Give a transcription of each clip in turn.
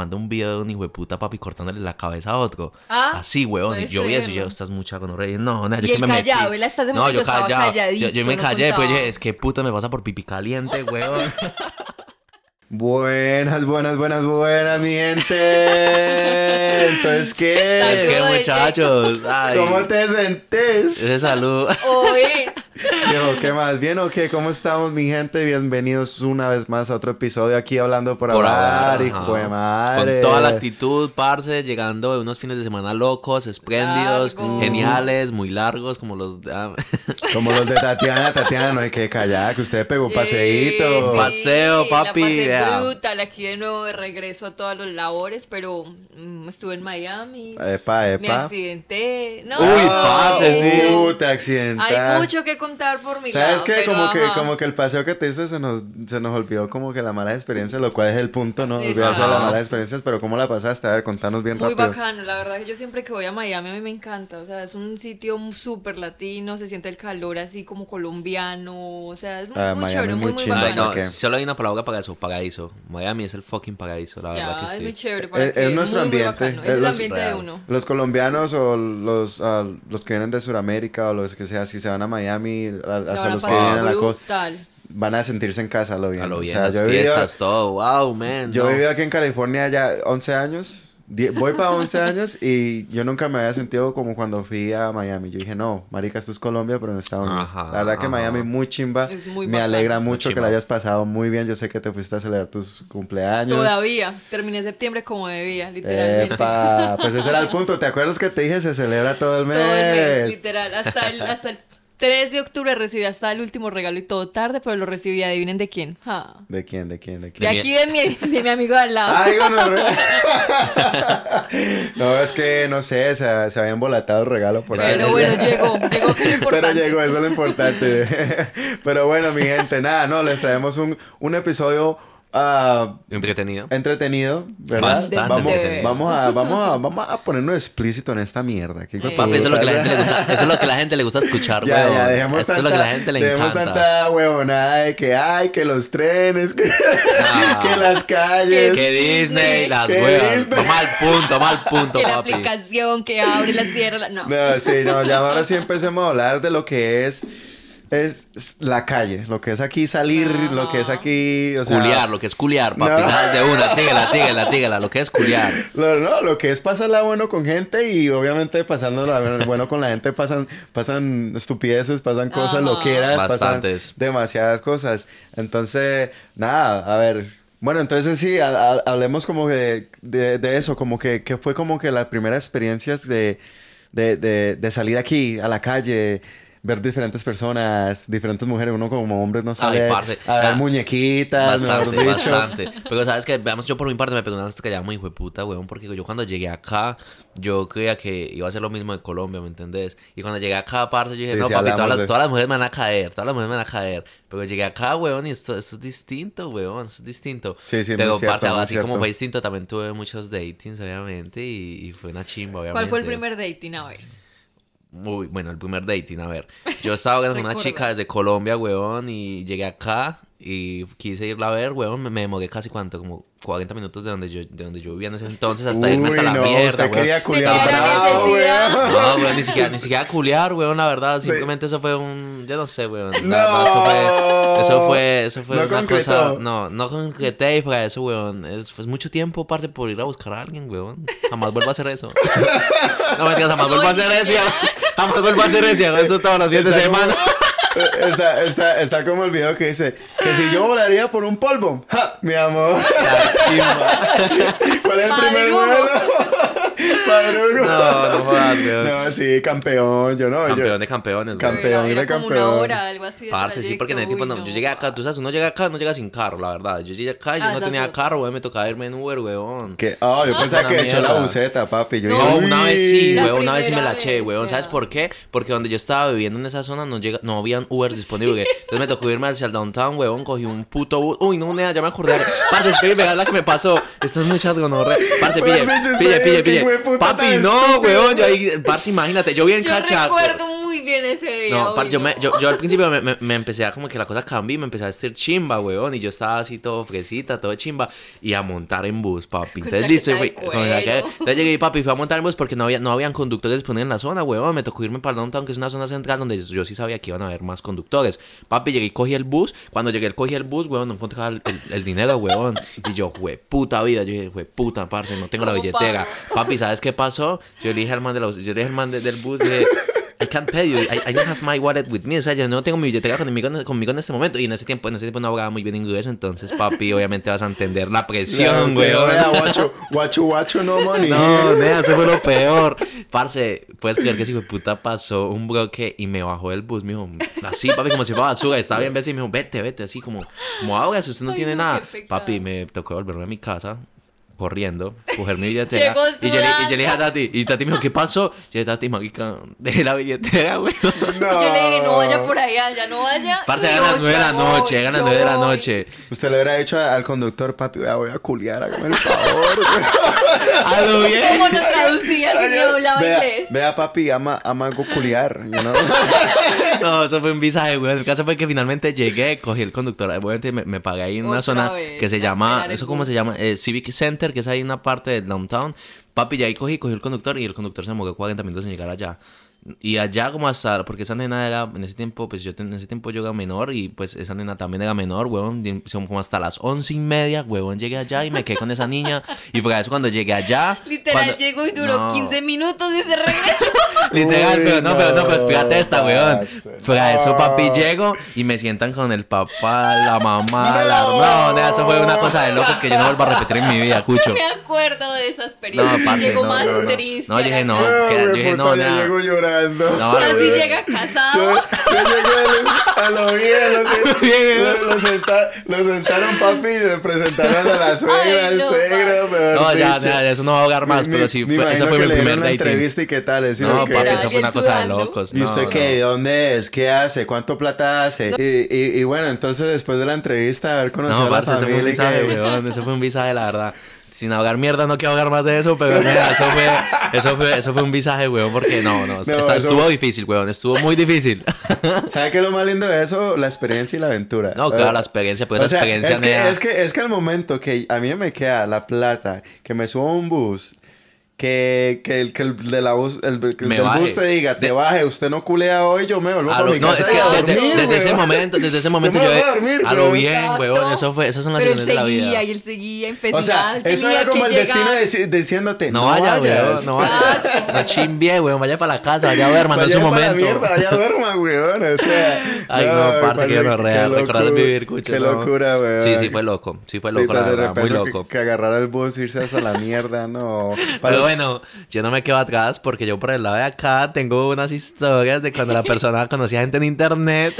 manda un video de un hijo de puta papi cortándole la cabeza a otro. Ah, Así, weón. Y yo vi eso y yo, estás mucha con No, no, yo Y que me callado, metí. él ese No, yo callado. Yo, yo me no callé, pues contaba. dije, es que puta me pasa por pipi caliente, weón. Buenas, buenas, buenas, buenas, mi gente. Entonces, es ¿qué? Saludos, que muchachos. Ay, ¿Cómo te sentís? Ese salud. Oye, ¿qué más? ¿Bien o qué? ¿Cómo estamos, mi gente? Bienvenidos una vez más a otro episodio aquí hablando por, Por hablar, hablar, hijo de madre. Con toda la actitud, parce, llegando de unos fines de semana locos, espléndidos, geniales, muy largos, como los de... ah, Como los de Tatiana, Tatiana, no hay que callar, que usted pegó un paseíto. Sí, Paseo, papi, La pasé brutal, aquí de nuevo de regreso a todas las labores, pero mm, estuve en Miami, Epa, me epa. accidenté. No, Uy, parce, sí. Uh, te accidentaste. Hay mucho que contar por mi ¿Sabes lado. qué? pero Como que, como que el paseo que te diste se nos, se nos olvidó como que la mala experiencia, lo cual es el punto, ¿no? Olvidarse de las malas experiencias, pero ¿cómo la pasaste? A ver, contanos bien Muy rápido. bacano, la verdad que yo siempre que voy a Miami a mí me encanta, o sea, es un sitio súper latino, se siente el calor así como colombiano, o sea, es muy, Ah, muy Miami chévere, es muy, muy muy chimba, Ay, bacano. no, ¿por qué? solo hay una palabra para eso, paraíso. Miami es el fucking paraíso, la verdad Ya, que es muy sí. chévere. para Es, que- es nuestro muy, muy ambiente. es Es el los- ambiente de uno. Los colombianos o los, los que vienen de Sudamérica o los que sea, si se van a Miami, a- hasta a los que vienen a la costa, van a sentirse en casa lo bien. A lo O bien, sea, las yo fiestas, todo. Wow, man. Yo no. he vivido aquí en California ya 11 años. Die- Voy para 11 años y yo nunca me había sentido como cuando fui a Miami. Yo dije, no, marica, esto es Colombia, pero en Estados Unidos. Ajá, la verdad que ajá. Miami muy chimba. Es muy me bacano. alegra Muy mucho que chimba. la hayas pasado muy bien. Yo sé que te fuiste a celebrar tus cumpleaños. Todavía, terminé septiembre como debía, literalmente. Epa, pues ese era el punto. ¿Te acuerdas que te dije se celebra todo el mes? Todo el mes, literal. Hasta el, hasta el 3 de octubre recibí hasta el último regalo y todo tarde, pero lo recibí, adivinen de quién. ¿De quién? ¿De quién? ¿De De quién? mi- aquí de mi, de mi amigo de al lado. Ay, gonorrea. no, es que no sé, se, se había embolatado el regalo por ahí. pero bueno, llegó, llegó que es lo Pero importante. llegó, eso es lo importante. Pero bueno, mi gente, nada, no, les traemos un, un episodio ah, Entretenido. entretenido, ¿verdad? Bastante vamos, entretenido. vamos, a, vamos, a, vamos a ponernos explícito en esta mierda. ¿Qué Eh. Papi, eso es lo que la gente le gusta, eso es lo que la gente le gusta escuchar, Ya, weón. ya, dejemos Eso es tanta, lo que la gente le dejemos encanta. tanta huevonada de que hay, que los trenes, que, Ah. que las calles. Que Disney, las. Disney. Toma al punto, toma al punto, que la papi. aplicación que abre la cierra. la- No. No, sí, no, ya ahora sí empecemos a hablar de lo que es, es la calle, lo que es aquí salir, lo que es aquí, o sea... Culiar, lo que es culiar, papi. No. De una, tígala, tígala, tígala. Lo que es culiar. No, lo que es pasarla bueno con gente y obviamente pasándola bueno con la gente pasan, pasan estupideces, pasan cosas Ajá. loqueras, Bastantes. pasan demasiadas cosas. Entonces, nada, a ver. Bueno, entonces sí, ha- ha- hablemos como que de, de eso, como que, que fue como que las primeras experiencias de, de, de, de salir aquí a la calle, ver diferentes personas, diferentes mujeres, uno como hombre no sale parce. a ver Ah, muñequitas, Bastante, mejor dicho. bastante. Pero sabes que, veamos, yo por mi parte me pegó una que muy hijo de puta, weón, porque yo cuando llegué acá, yo creía que iba a ser lo mismo de Colombia, ¿me entendés? Y cuando llegué acá, parce, yo dije, Sí, no, sí, papi, todas las, de- todas las mujeres me van a caer, todas las mujeres me van a caer. Pero llegué acá, weón, y esto, esto es distinto, weón, esto es distinto. Sí, sí, muy Pero, cierto, parce, muy así como cierto. fue distinto, también tuve muchos datings, obviamente, y, y fue una chimba, obviamente. ¿Cuál fue el primer dating? A ver. Uy, bueno, el primer dating, a ver. Yo estaba con una chica desde Colombia, weón, y llegué acá y quise irla a ver, weón. Me, me demoré casi cuánto, como 40 minutos de donde yo, de donde yo vivía en ese entonces hasta irme hasta Uy, la no, mierda, usted weón. quería culiar la bravo, weón. No, weón, ni siquiera, ni siquiera culiar, weón, la verdad. Simplemente eso fue un. Yo no sé, weón. la verdad, Eso fue. Eso fue, eso fue No una concretó. cosa. No, no concreté y fue eso, weón. Es, fue mucho tiempo, parce, por ir a buscar a alguien, weón. Jamás vuelvo a hacer eso. No, mentiras, jamás vuelvo a hacer eso. Jamás vuelvo a hacer eso. Eso todos los días de semana. Está, está, está como el video que dice que si yo volaría por un polvo, ¡ja! mi amor. La chimba. ¿Cuál es el primer vuelo? No, no jodas, weón. No, sí, campeón, yo no. yo- Campeón de campeones, weón. Campeón. Era, de era como campeón. una hora, algo así. de Parce, sí, porque en el tiempo no, yo llegué acá, tú sabes, uno llega acá, no llega sin carro, la verdad. Yo llegué acá y yo Ah, no tenía es carro, weón, me tocaba irme en Uber, weón. que, ah, yo No, pensaba que echó la buceta, papi. Yo No, dije, No, una vez sí, La weón, una vez sí me la eché, weón. ¿Sabes por qué? Porque donde yo estaba viviendo en esa zona no llega, no habían Uber disponibles. Entonces me tocó irme hacia el downtown, weón, cogí un puto bus. Uy, no, nena, ya me acordé. Parce, espérame, vean la que me pasó. Esto es muy chasgonorre. Parce, Mejor pille, pille, pille, pille. Papi, no, weón, yo ahí, parce, imagínate, yo bien Yo cachaco. recuerdo muy bien ese día. No, parce, yo, me- yo, yo al principio me, me, me empecé a como que la cosa cambió y me empecé a vestir chimba, weón. Y yo estaba así todo fresita, todo chimba. Y a montar en bus, papi. Entonces, listo, güey. Entonces llegué y papi, fui a montar en bus porque no, había, no habían conductores disponibles en la zona, weón. Me tocó irme para el downtown, que es una zona central donde yo sí sabía que iban a haber más conductores. Papi, llegué y cogí el bus. Cuando llegué, cogí el bus, weón, no encontraba el, el- el dinero, weón. Y yo, güey, puta vida. Yo dije, güey, puta, parce, no tengo la ¿Cómo billetera. Papi, ¿sabes qué pasó? Yo le dije al man, de la, yo le dije al man de- del bus, de, I can't pay you, I, I don't have my wallet with me. O sea, yo no tengo mi billetera conmigo, en- conmigo en este momento. Y en ese tiempo, en ese tiempo no hablaba muy bien inglés, entonces, papi, obviamente vas a entender la presión, güey. Guacho, guacho, guacho, no money. No, nea, eso fue lo peor. Parce, puedes creer que ese hijo de puta pasó un bloque y me bajó del bus, me dijo, así, papi, como si fuera basura, estaba bien, veces y me dijo, vete, vete, así como, como ahora, si usted no Ay, tiene no, nada. qué. Papi, me tocó volverme a mi casa, corriendo, coger mi billetera. Llegó y, yo le, y yo le dije a. Tati, y Tati me dijo, ¿qué pasó? Yo le dije, Tati, marica, dejé la billetera, güey. No. Yo le dije, no vaya por allá, ya no vaya. Parce, Y llegan las yo, nueve de la yo noche, llegan las yo nueve de la noche. Usted le hubiera dicho al conductor, papi, vea, voy a culiar, hágame el favor. güey. A lo bien. ¿Cómo no traducía si yo hablaba vea, inglés? vea, papi, ama, ama algo culiar. you know? No, eso fue un visaje, güey. El caso fue que finalmente llegué, cogí el conductor. Obviamente me, me pagué ahí en una Otra zona vez, que se llama, ¿eso cómo se llama? Eh, Civic Center, que es ahí una parte del downtown. Papi, ya ahí cogí, cogí el conductor y el conductor se demoró 40 minutos en llegar allá. Y allá como hasta, porque esa nena era, en ese tiempo, pues yo en ese tiempo yo era menor y pues esa nena también era menor, Son como hasta las once y media, weón, llegué allá y me quedé con esa niña. Y por eso cuando llegué allá... Literal cuando- llegó y duró No. 15 minutos y se regresó. Literal, Uy, pero no, pero no, pero no, espérate esta, weón. Fuera eso, papi, llego y me sientan con el papá, la mamá, la No, nada, eso fue una cosa de locos que yo no vuelvo a repetir en mi vida, cucho. me acuerdo de esa experiencia. No, parce, Llegó no, más no, no. triste. No, a dije, no. No, que- yo dije, no, ya nada. llego llorando. No, Así llega Yo, casado. yo llegué a lo bien, lo, lo, lo senta- lo sentaron papi y le presentaron a la suegra, al no, suegro, No, ya, dicho. ya, eso no va a ahogar más, pero sí, fue, ese fue que mi primer dating. entrevista y qué tal, es No, que- papi, eso fue una cosa de locos. ¿Y usted no, qué? no. ¿Dónde es? ¿Qué hace? ¿Cuánto plata hace? Y, bueno, entonces después de la entrevista, haber conocido No, a la parce, eso fue un familia. visaje, weón. Eso fue un visaje, la verdad. Sin ahogar mierda, no quiero ahogar más de eso, pero mira, eso fue, eso fue, eso fue un visaje, weón, porque no, no, está- eso- estuvo difícil, weón, estuvo muy difícil. ¿Sabe qué es lo más lindo de eso? La experiencia y la aventura. No, claro, Eh, la experiencia, pues o sea, experiencia, es que, es, que, es que al momento que a mí me queda la plata, que me subo a un bus, que, que, el, que el de la bus, el, que el Me del baje. bus te diga, te De- baje, usted no culea hoy, yo me vuelvo A lo- mi no, casa es que a desde, dormir, desde ese momento, desde ese momento me yo, voy a dormir, a lo bien, Exacto. weón, eso fue, esas son las Pero él lecciones de la seguía vida. y él seguía O empecinado. sea, él eso era como el destino diciéndote, No, no, vaya, vayas. weón, no vaya. No chimbie, weón, vaya para la casa, vaya a hermano, en Vaya su para la momento. mierda, vaya duerma, weón. O sea, Ay, no, parce, que yo no real, recordar vivir, cucho. Qué no. locura, weón. Sí, sí, fue loco, sí fue loco, la de verdad, muy loco. Que, agarrar el bus, irse hasta la mierda, no. Para- bueno, yo no me quedo atrás porque yo por el lado de acá tengo unas historias de cuando la persona conocía gente en internet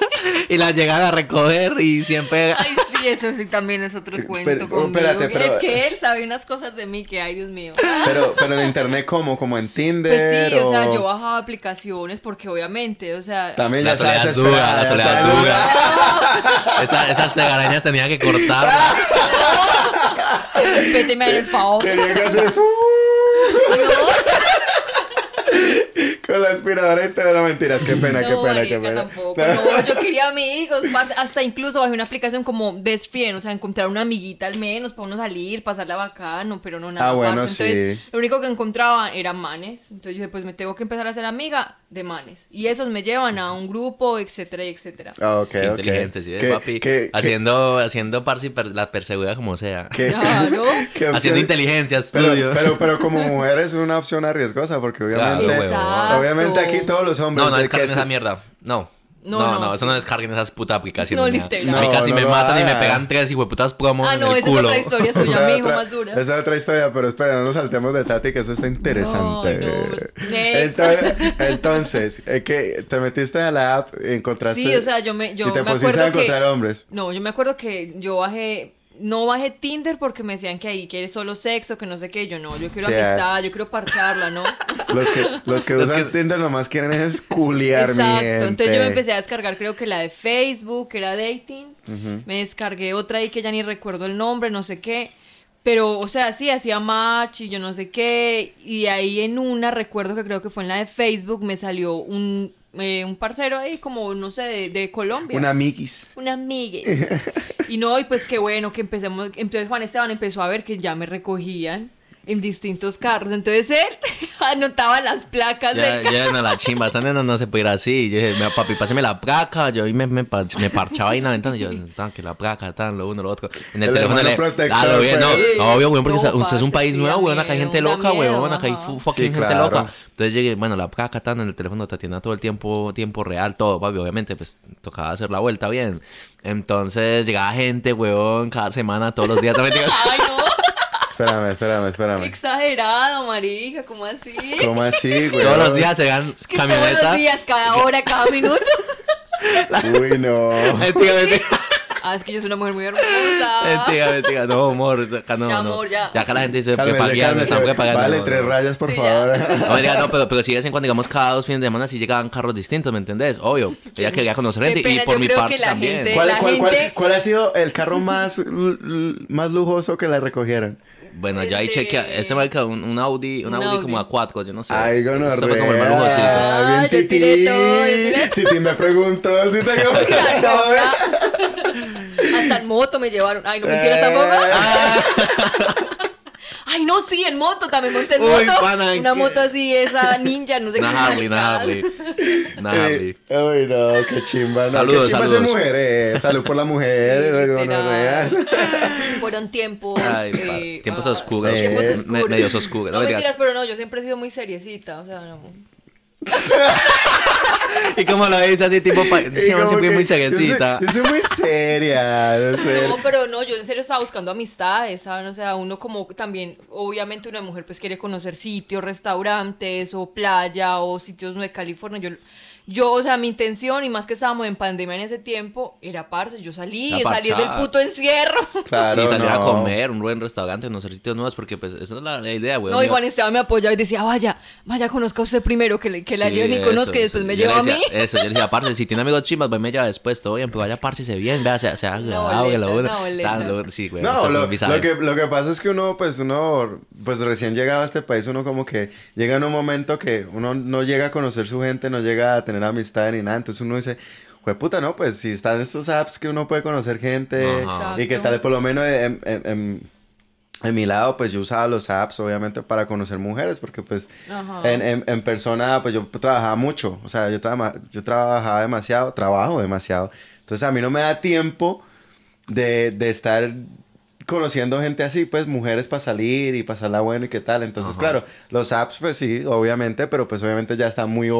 y la llegan a recoger y siempre... Ay, sí, eso sí también es otro cuento Pero- conmigo. espérate, pero- Es que él sabe unas cosas de mí que, ay, Dios mío. Pero, pero en internet, ¿cómo? ¿Como en Tinder? Pues sí, o sea, yo bajaba aplicaciones porque obviamente, o sea... También La soledad es dura, la soledad dura. Esa- esas tegarañas tenía que cortar. que respéteme en el favor. Quería que hacer... Con la aspiradora y todo, no mentiras, qué pena, qué pena, qué pena. tampoco. No, yo quería amigos, hasta incluso bajé una aplicación como Best Friend, o sea, encontrar una amiguita al menos para uno salir, pasarla bacano, pero no nada Ah, bueno, parce. Entonces, sí. lo único que encontraba eran manes. Entonces yo dije, pues me tengo que empezar a ser amiga de manes. Y esos me llevan a un grupo, etcétera, etcétera. Ah, ok, Qué ok. inteligente, sí, ¿Qué- papi. qué- haciendo, haciendo parce y per- la perseguida como sea. qué- Claro. qué opción- Haciendo inteligencia, Pero, estudio. pero, pero como mujer es una opción arriesgosa porque obviamente, Claro, obviamente aquí todos los hombres No, no descarguen que esa se- mierda. No. No, No, no, no, eso no descarguen esas putas aplicaciones. No, literal. A mí No, casi no me matan y me pegan tres y putas promos Ah, en no, el esa es otra historia suya, es mijo, otra- más dura. Esa es otra historia, pero espera, no nos saltemos de Tati, que eso está interesante. No, no, pues, entonces, entonces es que te metiste a la app, encontraste. Sí, o sea, yo me, yo y te me pusiste a acuerdo que... encontrar hombres. No, yo me acuerdo que yo bajé, no bajé Tinder porque me decían que ahí quieres solo sexo, que no sé qué, yo no, yo quiero Sí, amistad, yo quiero parcharla, ¿no? Los que, los que Los usan que- Tinder nomás quieren es culiar, mi Exacto, gente. entonces yo me empecé a descargar creo que la de Facebook, que era dating, me descargué otra ahí que ya ni recuerdo el nombre, no sé qué, pero o sea, sí, hacía match y yo no sé qué, y ahí en una recuerdo que creo que fue en la de Facebook me salió un eh, un parcero ahí, como, no sé, de, de Colombia. Una amiguis. Una amiga. y no, y pues qué bueno que empecemos. Entonces Juan Esteban empezó a ver que ya me recogían en distintos carros. Entonces él anotaba las placas Ya, del carro. ya no la chimba, esta nena no se puede ir así. Yo dije, papi, páseme la placa. Yo ahí me, me, me parchaba ahí en la ventana. Y yo, tan, que la placa, tan, lo uno, lo otro. En el, El teléfono le. Ah, lo bien, no, pues. no, obvio, weón, porque No, es- usted es un país sí, nuevo, weón. Acá hay gente loca, weón. Acá hay fucking Sí, gente claro. loca. Entonces llegué, bueno, la placa, tan, en el teléfono te atienda todo el tiempo, tiempo real, todo, papi. Obviamente, pues tocaba hacer la vuelta bien. Entonces llegaba gente, weón, cada semana, todos los días. También Ay, no. Espérame, espérame, Qué espérame. exagerado, marija, ¿cómo así? ¿Cómo así, güey? todos los días se dan Es que todos los días, cada hora, cada minuto. Uy, no. Mentira, mentira. Ah, es que yo soy una mujer muy hermosa. Mentira, mentira. No, amor. Acá no, Ya, no. amor, ya. acá la gente dice que Cálmese, paguean, cálmese. están prepagando. Vale, no, tres no. rayas, por Sí, favor. No, mentira, no, pero, pero sí de vez en cuando, digamos, cada dos fines de semana sí llegaban carros distintos, ¿me entendés? Obvio. Ella quería conocer Qué gente y por mi parte también. gente- ¿Cuál, cuál, cuál- gente- cuál ha sido el carro más, más lujoso que la recogieron? Bueno, yo ahí chequea. Este marca un, un Audi, un Un Audi, Audi. como A4, yo no sé. Ay, Eso fue como el lujosito. Ah, Bien, Titi. Titi me preguntó si te Charrora. Hasta en moto me llevaron. Ay, no mentira Eh. tampoco. Ay, no, sí, en moto también monté en Uy, moto. pana, una ¿qué? moto así, esa ninja, no sé qué. Una Harley, una. Harley. Una Harley. Ay, no, qué chimba. No, Saludos, qué chimba saludos. ser mujer, eh. Salud por la mujer, Sí, gonorrea. literal. Fueron tiempos. Ay, eh, tiempos ah, oscuros. Tiempos Eh, oscuros. me- medios oscuros, no No, me mentiras, digas. pero no, yo siempre he sido muy seriecita. O sea, no. Y como lo dice así, tipo, sí, siempre muy yo soy- chaguecita. Yo soy muy seria, no sé. No, pero no, yo en serio estaba buscando amistades, ¿saben? O sea, uno como también, obviamente una mujer pues quiere conocer sitios, restaurantes o playa o sitios de California. Yo, yo, o sea, mi intención y más que estábamos en pandemia en ese tiempo, era parce, yo salí, La salir del puto encierro. Claro, y salir a no. comer, un buen restaurante, conocer sitios nuevos, porque pues esa es la, la idea, güey. No, y Juan Esteban me apoyaba y decía, vaya, vaya, conozca usted primero, que, le- que la Sí, lleven y conozca y después eso. me lleva a mí. Eso, yo le decía, parce, si tiene amigos chimbas, pues me lleva después, todo bien, pero vaya, parce, se bien, vea, sea, sea agradable. Tan, lo- Sí, güey. No, lo, lo que, lo que pasa es que uno, pues uno, pues recién llegado a este país, uno como que llega en un momento que uno no llega a conocer su gente, no llega a tener amistad ni nada, entonces uno dice, pues puta, no, pues si están estos apps que uno puede conocer gente Ajá. y que tal, por lo menos en, en- en- en mi lado, pues yo usaba los apps, obviamente, para conocer mujeres, porque pues Ajá. en, en, en persona, pues yo trabajaba mucho, o sea, yo, traba- yo trabajaba demasiado, trabajo demasiado, entonces a mí no me da tiempo de, de estar conociendo gente así, pues mujeres para salir y pasarla bueno y qué tal. Entonces, Ajá. claro, los apps, pues sí, obviamente, pero pues obviamente ya está muy,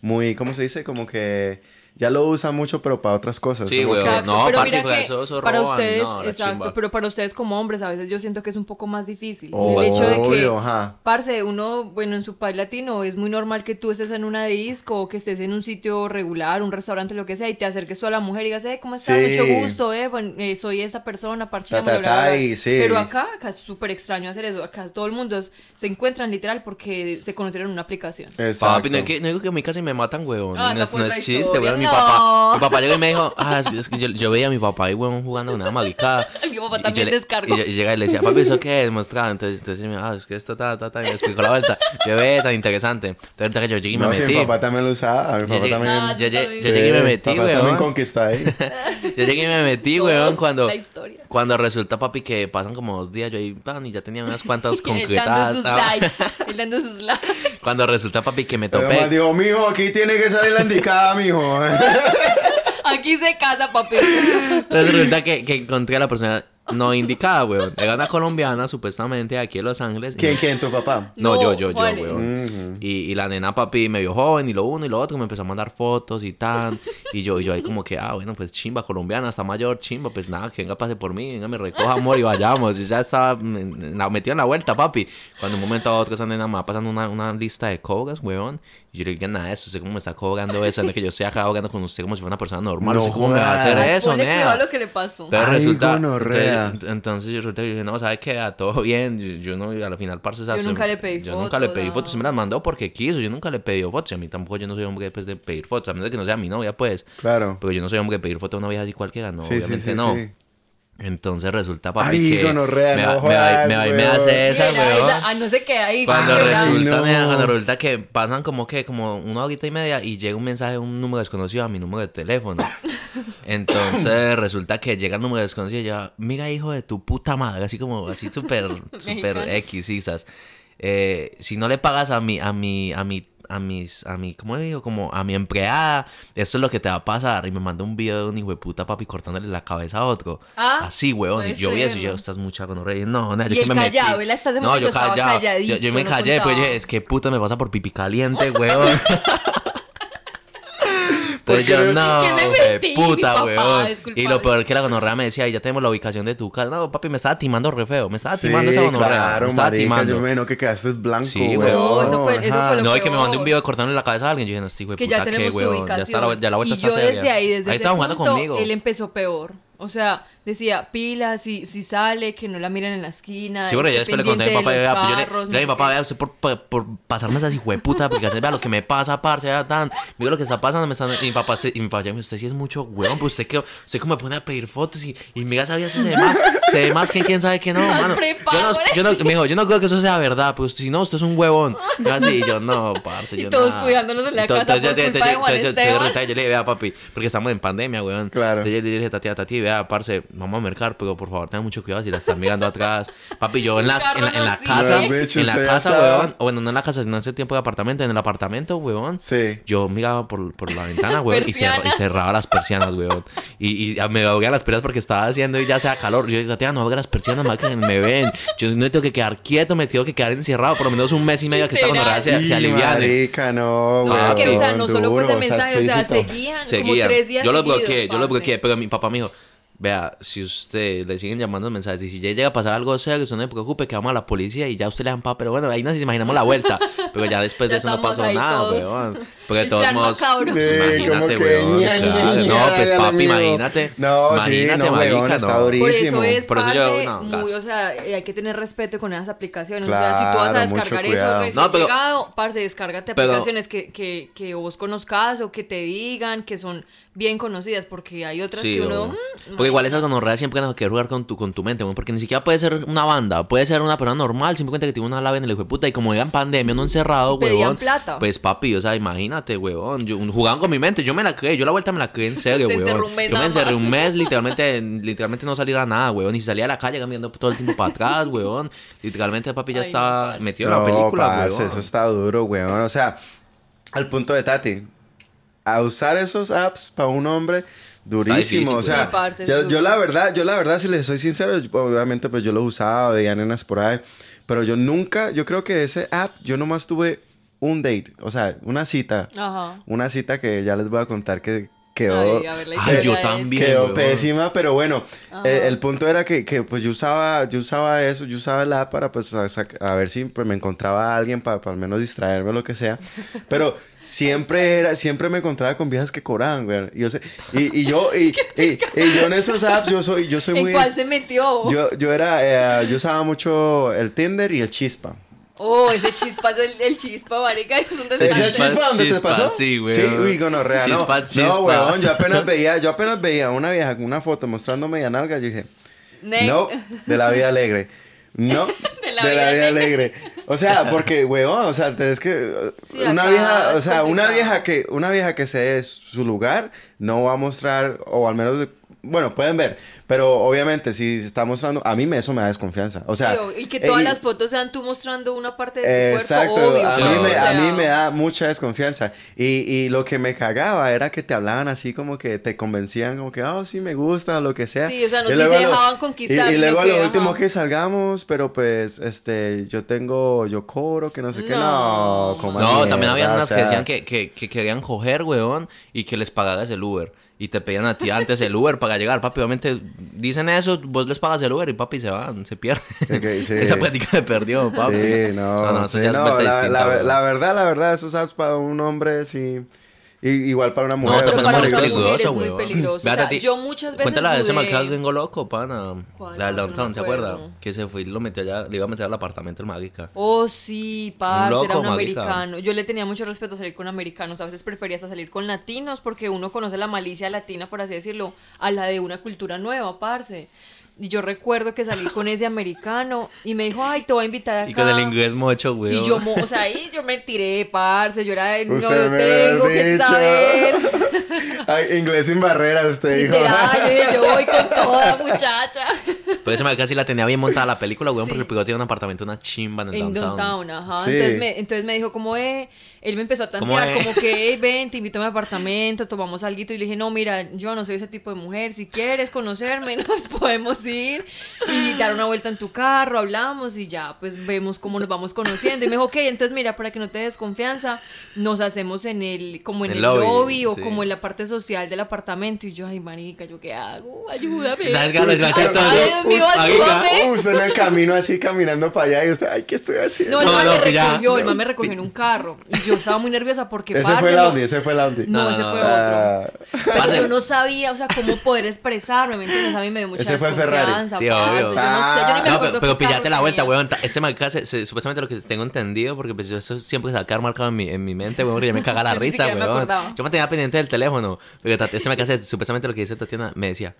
muy, ¿cómo se dice? Como que ya lo usan mucho, pero para otras cosas. Sí, güey. no, pero parce, mira que eso- eso para roban, ustedes, no, la exacto, chimba. pero para ustedes como hombres a veces yo siento que es un poco más difícil. Oh, el hecho de que, ajá. parce, uno, bueno, en su país latino es muy normal que tú estés en una disco o que estés en un sitio regular, un restaurante, lo que sea, y te acerques tú a la mujer y digas, eh, ¿cómo estás? Sí. Mucho gusto, eh, bueno, eh, soy esta persona, parchamos, Ta, ta, bla, bla, bla". ta, y sí. Pero acá, acá es súper extraño hacer eso, acá todo el mundo es- se encuentran literal porque se conocieron en una aplicación. Exacto. Papi, no, es que, no digo que a mí casi me matan, weón. Ah, no, es, es chiste, weón. Mi papá, mi papá llegó y me dijo, ah, es, es que yo, yo veía a mi papá y weón jugando una maricada. Mi papá Y también yo le- descargó. Y, yo- y llega y le decía, papi, ¿eso qué es? Mostraba. Entonces, entonces me ah, es que esto, ta, ta, ta. Y me explicó la vuelta. Yo ve, tan interesante. Entonces, ahorita que yo llegué y me No, metí. mi papá también lo usaba, mi Yo papá también. Ah, yo, tú llegué- también. yo llegué y me metí, papá también weón. conquista ahí. Yo llegué y me metí, Todos, weón, cuando, la historia. cuando resulta, papi, que pasan como dos días, yo ahí, pan, y ya tenía unas cuantas Él dando concretadas. sus likes, él dando sus likes. Cuando resulta, papi, que me topé. dijo, mijo, aquí tiene que salir la indicada, mijo. Aquí se casa, papi. Entonces resulta que, que encontré a la persona no indicada, weón. Era una colombiana, supuestamente, aquí en Los Ángeles. ¿Quién, quién, tu papá? No, No, yo, yo, yo, weón. y, y la nena, papi, me vio joven y lo uno y lo otro. Me empezó a mandar fotos y tan. Y yo, y yo ahí como que, ah, bueno, pues chimba, colombiana, está mayor, chimba. Pues nada, que venga, pase por mí, venga, me recoja, amor, y vayamos. Y ya estaba mm, la metió en la vuelta, papi. Cuando un momento a otro esa nena me va pasando una, una lista de cobras, weón. Y yo le dije, nada, eso, sé cómo me está cobrando eso. Es que yo estoy acá hablando con usted como si fuera una persona normal. No sé cómo me va a hacer eso, nea. lo que le pasó. Entonces Ay, resulta, entonces, entonces yo resulta que dije, no, ¿sabes qué? A todo bien. Yo, yo no, al final, parce, Yo nunca le pedí Yo nunca le fotos, pedí no. fotos. Se me las mandó porque quiso. Yo nunca le pedí fotos. Y a mí tampoco, yo no soy hombre pues, de pedir fotos. A menos de que no sea mi novia, pues. Claro. Pero yo no soy hombre de pedir fotos a una vieja así cualquiera. No, Sí, sí, obviamente sí, no. Entonces resulta, papi, Ay, que gonorrea, me, no me va- me va y me hace esa, weón. ah, no se queda ahí. Cuando resulta, no. mira, cuando resulta que pasan como que como una horita y media y llega un mensaje de un número desconocido a mi número de teléfono. Entonces resulta que llega el número desconocido y ya, mira hijo de tu puta madre, así como así súper súper. X, quizás. Eh, si no le pagas a mi a mi a mi a mis a mi ¿cómo digo? como a mi empleada, eso es lo que te va a pasar y me mandó un video de un hijo de puta papi cortándole la cabeza a otro. Ah, así, weón, y yo vi eso y yo estás mucha con rey. No, no, yo Y que me metí. callado, hasta ese No, yo callado. Yo, yo me no callé, pero contaba. dije, es que puta me pasa por pipi caliente, weón. Entonces ¿Por qué yo, no- no, ¿Qué me metí, puta, papá? weón. Disculpame. Y lo peor que la gonorrea me decía, ya tenemos la ubicación de tu casa. No, papi, me estaba timando re feo. Me estaba Sí, timando esa gonorrea. claro, me estaba marica, timando. yo me no que quedaste blanco, Sí, weón. weón. No, eso fue- eso fue lo No, y que me mandó un video cortándole la cabeza a alguien. Yo dije, no, sí, güey, Es que puta, ya tenemos qué, tu weón. ubicación. Ya, está la, ya la vuelta y está yo seria. desde ahí, desde Ahí ese punto, conmigo. él empezó peor. O sea, decía, pila, si, si sale, que no la miren en la esquina. Sí, bueno, ya esté después le conté a mi papá, vea, pues yo le, a mi papá, qué. vea, usted por, por, por pasarme esas hijueputas aplicaciones, vea lo que me pasa, parce, vea tan, mira lo que está pasando, me están, y mi papá, se- y mi papá, ya me usted sí es mucho huevón, pues usted que, usted como me pone a pedir fotos y, y mira, sabía si se ve más, se ve más que quién sabe que no, mano. Yo no, yo no, me dijo, yo no creo que eso sea verdad, pues si no, usted es un huevón. Yo así, y yo no, parce, Y yo todos nada. cuidándonos en la Y to- casa entonces por yo- culpa de Juan entonces yo- Esteban. yo- yo le dije, vea, papi, porque estamos en pandemia, weón. Claro. Entonces yo le dije, tati, a tati, vea, parce, vamos a mercar, pero por favor, tenga mucho cuidado si la están mirando atrás. Papi, yo en, las, en, la, en la casa, en la casa, estaba- weón, o bueno, no en la casa, sino en ese tiempo de apartamento, en el apartamento, weón. Sí. Yo miraba por, por la ventana, weón, y, cerra- y cerraba las persianas, weón. Y, y me abría las persianas porque estaba haciendo y ya sea calor. Yo dije, tía, no abra las persianas, más que me ven. Yo no tengo que quedar quieto, me tengo que quedar encerrado por lo menos un mes y medio que esta Literal. gonorrea se, se Y, aliviane. no, No, Ah, porque, o sea, no weón, solo fue ese duro, mensaje, o sea, explícito. seguían, como Seguían. tres días Yo lo bloqueé, yo lo bloqueé, pero mi papá me dijo, vea, si usted le siguen llamando mensajes y si ya llega a pasar algo serio, usted no se preocupe, que vamos a la policía y ya usted le dan pa, pero bueno, ahí nos imaginamos la vuelta. Pero ya después de Ya eso no pasó nada, todos. weón. Porque todos Sí, imagínate, weón. No, pues papi, amigo. imagínate. No, sí, imagínate, no, weón, marica, está no. durísimo. Por eso es, Por eso yo, parce, no, muy, o sea, eh, hay que tener respeto con esas aplicaciones. o sea, si tú vas a descargar eso recién No, pero- llegado, parce, descárgate pero- aplicaciones que, que, que vos conozcas o que te digan que son bien conocidas, porque hay otras Sí, que uno... mm, Porque igual esas gonorreas siempre van a querer jugar con tu, con tu mente, weón, porque ni siquiera puede ser una banda, puede ser una persona normal, simplemente que tiene una lave en el hijo de puta y como en pandemia, no encerrado, Y pedían huevón. plata. Pues papi, o sea, imagínate, huevón, yo, jugaban con mi mente, yo me la creé, yo la vuelta me la creé en serio, Se encerró huevón. un mes Yo me nada encerré más. un mes, literalmente, literalmente no salir a nada, huevón, y si salía a la calle caminando todo el tiempo para atrás, huevón. Literalmente papi ya Ay, no, estaba parce. metido en la película, parce, huevón. eso está duro, weón. O sea, al punto de Tati, a usar esos apps para un hombre, durísimo. o sea, yo, yo la verdad, yo la verdad, si les soy sincero, obviamente pues yo lo usaba, veía nenas por ahí, pero yo nunca, yo creo que ese app, yo nomás tuve un date, o sea, una cita. Ajá. Una cita que ya les voy a contar que quedó... Ay, yo también. Quedó weón. pésima, pero bueno, eh, el punto era que, que, pues yo usaba, yo usaba eso, yo usaba la app para pues a, ver si pues, me encontraba a alguien para, al menos distraerme o lo que sea. Pero siempre era, siempre me encontraba con viejas que cobraban, güey. Y yo sé, y, y yo, y, y- y yo en esos apps, yo soy, yo soy ¿En muy. cuál se metió? Yo, yo era, eh, yo usaba mucho el Tinder y el chispa. Oh, ese chispa es el, el chispa, marica. Es un ¿Te decía desastre. Chispa, chispa dónde te pasó? sí, güey. Sí, uy, gonorrea, no. Chispa, No, chispa. weón, yo apenas veía, yo apenas veía una vieja con una foto mostrándome media nalga, yo dije, Next. no, de la vida alegre. No, de la, vida, alegre. O sea, porque, weón, o sea, tenés que Sí, una vieja, o sea, una vieja que una vieja que se dé su lugar no va a mostrar o al menos de- bueno, pueden ver, pero obviamente si está mostrando, a mí me, eso me da desconfianza. O sea, y que todas eh, las fotos sean tú mostrando una parte de tu Exacto, cuerpo, obvio. a, mí me, o a mí me da mucha desconfianza. Y, y lo que me cagaba era que te hablaban así como que te convencían como que, oh, sí, me gusta, lo que sea. Sí, o sea, no se lo- dejaban conquistar, Y, luego a lo último que salgamos, pero pues, este, yo tengo, yo cobro, que no sé qué, No, no. coma No, también había o unas que decían que, que, que querían coger, weón, y que les pagaras el Uber. Y te pedían a ti antes el Uber para llegar, papi. Obviamente dicen eso, vos les pagas el Uber y papi se van, se pierden. Sí. Esa plática se perdió, papi. Sí, no, sí, no, la, distinta, la- la verdad, la verdad, esos apps para un hombre, sí. Y, igual para una No, mujer. Pero para una peligrosa, mujer es muy peligroso. Véate O sea, a ti. yo muchas veces Cuéntala de ese marcado gringo loco, pana. La del No, no downtown, ¿se acuerda? Que se fue y lo metió allá, le iba a meter al apartamento el marica. Oh, sí, parce, Un era loco, un americano. Yo le tenía mucho respeto a salir con americanos. A veces prefería hasta salir con latinos porque uno conoce la malicia latina, por así decirlo, a la de una cultura nueva, parce. Y yo recuerdo que salí con ese americano y me dijo, ay, te voy a invitar acá. Y con el inglés mocho, güey. Y yo, mo- o sea, ahí yo me tiré, parce, yo era de, no, yo me tengo que dicho. saber. Ay, inglés sin barreras, usted dijo. Yo dije, yo voy con toda muchacha. Pero ese marica sí la tenía bien montada la película, weón, Sí. porque el pico tiene un apartamento, una chimba en el En downtown. downtown, ajá. Sí. Entonces, me, entonces me dijo como, eh, él me empezó a ¿Cómo tantear, como que, hey, ven, te invito a mi apartamento, tomamos algo. Y le dije, no, mira, yo no soy ese tipo de mujer. Si quieres conocerme, nos podemos ir y dar una vuelta en tu carro, hablamos y ya, pues vemos cómo nos vamos conociendo. Y me dijo, ok, entonces mira, para que no te des confianza, nos hacemos en el, como en El el, lobby, lobby, o sí. como en la parte social del apartamento. Y yo, ay, marica, ¿yo qué hago? Ayúdame. ¿Sabes ayúdame. Usted en el camino así caminando para allá y usted, ay, ¿qué estoy haciendo? No, el No, man no, me ya- recogió, el man me recogió en un carro. Y yo estaba muy nerviosa porque ese parce, fue no- Laundi, ese fue Laundi. No, No, ese no, fue no. otro. Ah, Pero Parce. yo no sabía, o sea, cómo poder expresarme, ¿me entiendes? A mí me dio mucha Ese fue el Ferrari. Sí, parce, obvio. Yo no sé, yo ni me No, acuerdo pero, pero pillate la vuelta, weón. Ese marica, se- se- supuestamente lo que tengo entendido, porque pues yo eso siempre se va a quedar marcado en mi, en mi mente, weón, porque ya me caga la Yo risa, me weón. acordaba. Yo me tenía pendiente del teléfono, porque ese marica, se- supuestamente lo que dice Tatiana, me decía,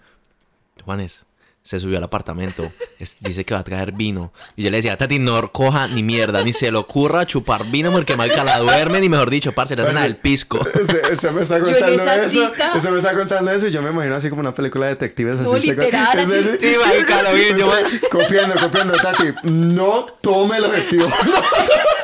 Juanes, se subió al apartamento, es- dice que va a traer vino. Y yo le decía, Tati, no coja ni mierda, ni se le ocurra chupar vino porque marica la duerme, ni mejor dicho, parce, le hacen al pisco. Usted, usted me está contando eso. cita- Usted me está contando eso y yo me imagino así como una película de detectives. No, así usted con- literal, es así. Sí, marica, lo vi, yo- usted Copiando, copiando, Tati. No tome el objetivo.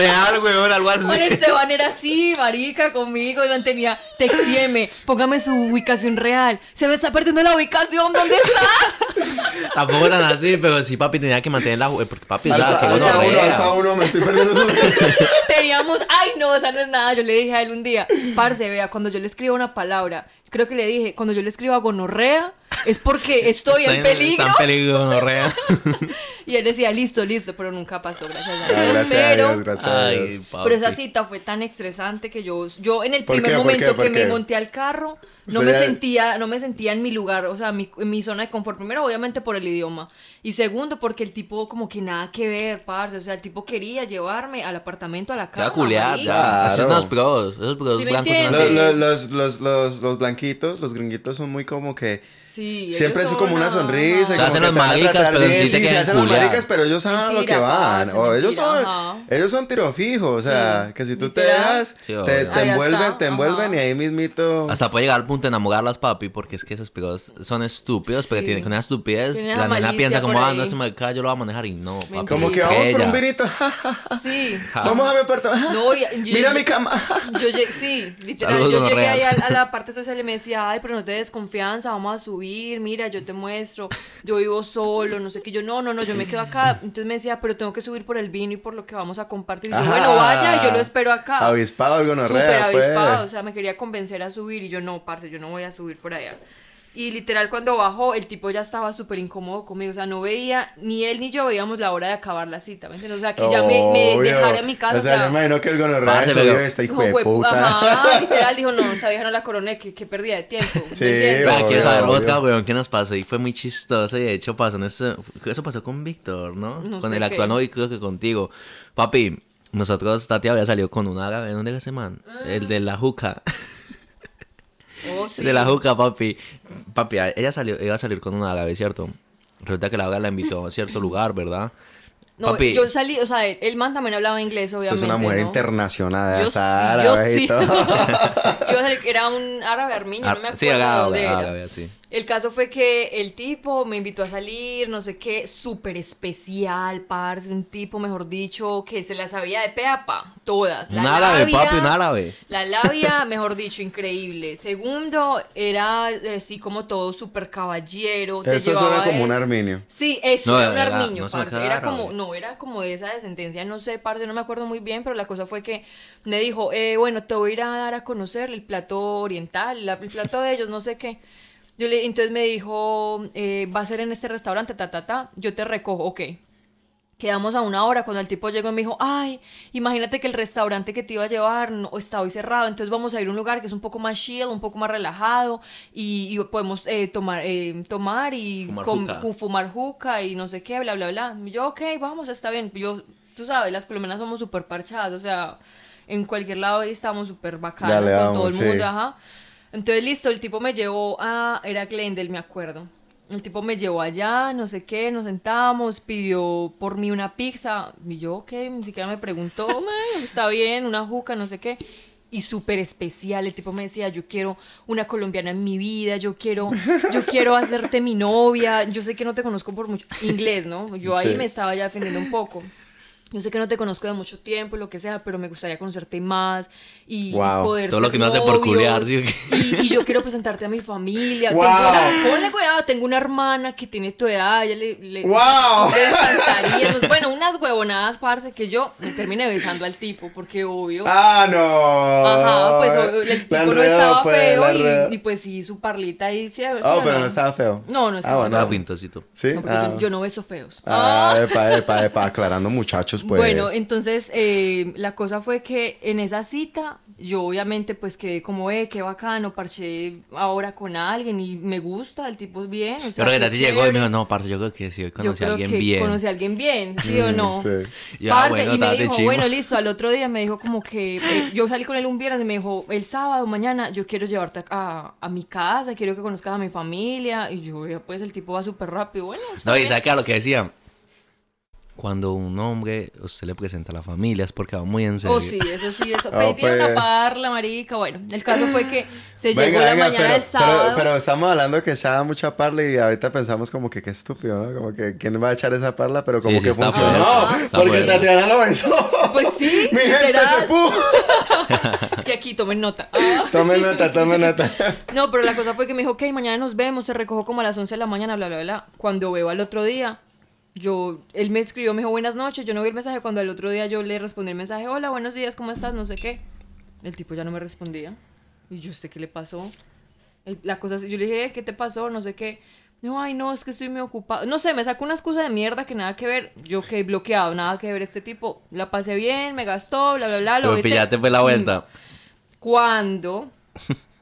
Real, weón, algo así. Juan Esteban era así, marica, conmigo, y mantenía, textieme, póngame su ubicación real. Se me está perdiendo la ubicación, ¿dónde está? Tampoco eran así, pero sí, papi tenía que mantener la... Porque papi, ya, Alfa, que alfa uno, alfa uno, me estoy perdiendo su. Teníamos, ay no, esa no es nada. Yo le dije a él un día, parce, vea, cuando yo le escribo una palabra, creo que le dije, cuando yo le escribo a gonorrea, es porque estoy en peligro. En peligro, gonorrea. Y él decía, listo, listo, pero nunca pasó, gracias a Dios. gracias a pero, Dios, gracias a Ay, Dios. papi. pero esa cita fue tan estresante que yo, yo en el ¿Por primer qué? ¿Por momento qué? ¿Por que qué? me monté al carro, no me sentía, no me sentía en mi lugar, o sea, mi, en mi zona de confort. Primero, obviamente, por el idioma. Y segundo, porque el tipo como que nada que ver, parce. O sea, el tipo quería llevarme al apartamento, a la casa. ya. Esos son los pros. Esos pros Sí blancos son los, los, los, los, los blanquitos, los gringuitos son muy como que. Sí, Siempre es como una sonrisa. Se hacen a maricas, pero sí se se hacen maricas, pero ellos saben a lo que van. O ellos mentira, son, ellos son tiro fijo. O sea, Sí, que si tú te dejas, Sí, te, envuelven, está, te envuelven ajá. y ahí mismito. Hasta puede llegar al punto de enamorarlas, papi, porque es que esos pegos son estúpidos, porque Sí. tienen con una estupidez. La nena piensa como, ah, no, ahí. ese marica yo lo voy a manejar y no, papi. Como que vamos por un vinito. Sí. Vamos a mi apartamento. Mira mi cama. Yo llegué, sí, literal, yo llegué ahí a, la parte social y me decía, ay, pero no te des confianza, vamos a subir, mira, yo te muestro, yo vivo solo, no sé qué, yo, no, no, no, yo me quedo acá, entonces me decía, pero tengo que subir por el vino y por lo que vamos a compartir, y yo, bueno, vaya, y yo lo espero acá. Avispado el Súper pues. avispado, o sea, me quería convencer a subir y yo, no, parce, yo no voy a subir por allá. Y literal, cuando bajó, el tipo ya estaba súper incómodo conmigo. O sea, no veía, ni él ni yo veíamos la hora de acabar la cita. ¿Me entiendes? O sea, que ya me, me dejara en mi casa. O sea, yo imagino que el gonorrea Parce, subió pero- esta hijo de puta. Ajá, literal, dijo, no, esa vieja no la coroné, que, que perdía de tiempo. ¿me Sí, quiero saber otra, weón, ¿qué nos pasó? Y fue muy chistoso. Y de hecho pasó en ese... Eso pasó con Víctor, ¿no? No con el actual novio, creo que contigo. Papi, nosotros, Tati había salido con un árabe. ¿Dónde era ese man? El de la juca. Oh, sí. De la juca, papi. Papi, ella salió, iba a salir con un árabe, ¿cierto? Resulta que la árabe la invitó a cierto lugar, ¿verdad? No, papi, yo salí, o sea, el man también hablaba inglés, Esto obviamente. es una mujer ¿no? internacional. Yo sí, yo árabe y sí. todo. Yo salí- era un árabe armiño, no me Ah, acuerdo sí, de árabe, árabe, sí. El caso fue que el tipo me invitó a salir, no sé qué, súper especial, parce, un tipo, mejor dicho, que se la sabía de peapa, todas. La Un árabe, labia- papi, un árabe. La labia, mejor dicho, increíble. Segundo, era eh, así como todo súper caballero. te Eso suena como un armenio. Sí, eso No, era un era- armiño, no parce. Era árabe. como, no, era como de esa descendencia, no sé, parce, no me acuerdo muy bien, pero la cosa fue que me dijo, eh, bueno, te voy a ir a dar a conocer el plato oriental, la- el plato de ellos, no sé qué. Yo le, entonces me dijo, eh, va a ser en este restaurante, ta, ta, ta, yo te recojo, ok. Quedamos a una hora cuando el tipo llegó y me dijo, ay, imagínate que el restaurante que te iba a llevar no, está hoy cerrado, entonces vamos a ir a un lugar que es un poco más chill, un poco más relajado y, y podemos eh, tomar, eh, tomar y Fumar com- juca. ju- fumar juca y no sé qué, bla, bla, bla. Y yo, ok, vamos, está bien. Yo, tú sabes, las colombianas somos súper parchadas, o sea, en cualquier lado ahí estamos súper bacanas con todo el sí. mundo, ajá. Entonces, listo, el tipo me llevó a, era Glendale, me acuerdo. El tipo me llevó allá, no sé qué, nos sentamos, pidió por mí una pizza. Y yo, ok, ni siquiera me preguntó, "Mae, está bien, una juca, no sé qué. Y súper especial, el tipo me decía, yo quiero una colombiana en mi vida, yo quiero, yo quiero hacerte mi novia, yo sé que no te conozco por mucho, inglés, ¿no? Yo ahí Sí. me estaba ya defendiendo un poco. Yo sé que no te conozco de mucho tiempo, lo que sea, pero me gustaría conocerte más y, y Wow. poder Todo lo ser que uno hace por. Y, y yo quiero presentarte a mi familia. Wow. Tengo una, ponle cuidado, tengo una hermana que tiene tu edad, ella le, le, Wow. le encantaría. No- Bueno, unas huevonadas, parce, que yo me terminé besando al tipo, porque obvio. Ah, no. Ajá, pues obvio, el tipo no estaba pues, feo y, y pues sí, su parlita ahí sí. ¿sí Oh, pero no estaba feo. No, no Ah, estaba bueno. Nada pintosito. Sí. No, ah. yo, yo no beso feos. Ah, epa, epa, epa, aclarando muchachos, pues. Bueno, entonces eh, la cosa fue que en esa cita yo obviamente pues quedé como, eh, qué bacano, parché ahora con alguien y me gusta, el tipo es bien. O sea, Yo creo que Tati llegó y me dijo, no, parce, yo creo que sí, hoy Yo conocí a creo alguien que bien. conocí a alguien bien, ¿sí o no? Mm, sí. Ya, Parce, bueno, y me dijo, bueno, listo, al otro día me dijo como que, eh, yo salí con él un viernes y me dijo, el sábado, mañana, yo quiero llevarte a, a mi casa, quiero que conozcas a mi familia, y yo, ya, pues el tipo va súper rápido, bueno, No, y bien. ¿sabe qué era lo que decía? Cuando un hombre usted le presenta a la familia es porque va muy en serio. Oh, sí, eso sí, eso. Oh, Pedí una pues. parla, marica. Bueno, el caso fue que se Venga, llegó la venga, mañana pero, del sábado. Pero, pero estamos hablando que echaba mucha parla y ahorita pensamos como que qué estúpido, ¿no? Como que quién va a echar esa parla, pero como Sí, sí, que funcionó. está porque fuerte. Tatiana lo besó. Pues sí, Mi gente se pudo. Es que aquí tomen nota. Ah. Tome nota, tome nota. No, pero la cosa fue que me dijo, ok, mañana nos vemos. Se recogió como a las 11 de la mañana, bla, bla, bla. Cuando veo al otro día, yo, él me escribió, me dijo, buenas noches. Yo no vi el mensaje. Cuando al otro día yo le respondí el mensaje, hola, buenos días, ¿cómo estás? No sé qué. El tipo ya no me respondía. Y yo, ¿usted qué le pasó? La cosa yo le dije, "Eh, ¿qué te pasó? No sé qué. No, ay, no, es que estoy muy ocupado. No sé, me sacó una excusa de mierda que nada que ver. Yo quedé bloqueado, nada que ver este tipo. La pasé bien, me gastó, bla, bla, bla. Lo Pero pillaste pues la vuelta. Cuando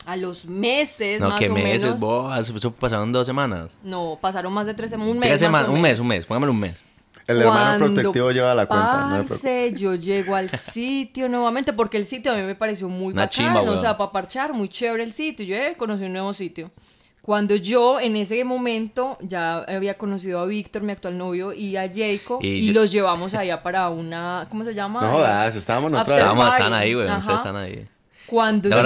a los meses, No, más que o meses, menos. Eso, eso pasaron dos semanas. No, pasaron más de tres semanas. Un mes. Tres más semanas, o un mes, un mes. Póngamelo un mes. El hermano Cuando, protectivo lleva la cuenta, no parce, yo llego al sitio nuevamente porque el sitio a mí me pareció muy Una bacano, chimba, o sea, para parchar, muy chévere el sitio. Yo eh, conocí un nuevo sitio. Cuando yo en ese momento ya había conocido a Víctor, mi actual novio, y a Jacob, Y y, yo- los llevamos allá para una, ¿cómo se llama? No jodas, estábamos nosotros. Estábamos, están ahí, güey. Ustedes están ahí. Cuando yo...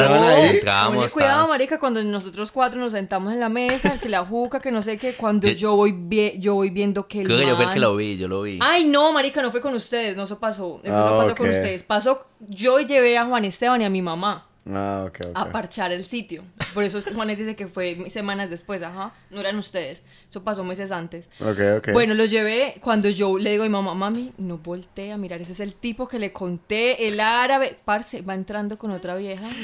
no cuidado, marica, cuando nosotros cuatro nos sentamos en la mesa, que la juca, que no sé qué, cuando Yo- yo voy, vi- yo voy viendo que el Creo que yo fui el que lo vi, yo lo vi. Ay, no, marica, no fue con ustedes, no, eso pasó, eso Ah, no pasó con ustedes. Pasó, yo llevé a Juan Esteban y a mi mamá Ah, a parchar el sitio. Por eso Juanes dice que fue semanas después, ajá, no eran ustedes, eso pasó meses antes. Ok, ok. Bueno, los llevé cuando yo le digo a mi mamá, mami, no voltee a mirar, ese es el tipo que le conté, el árabe, parce, va entrando con otra vieja.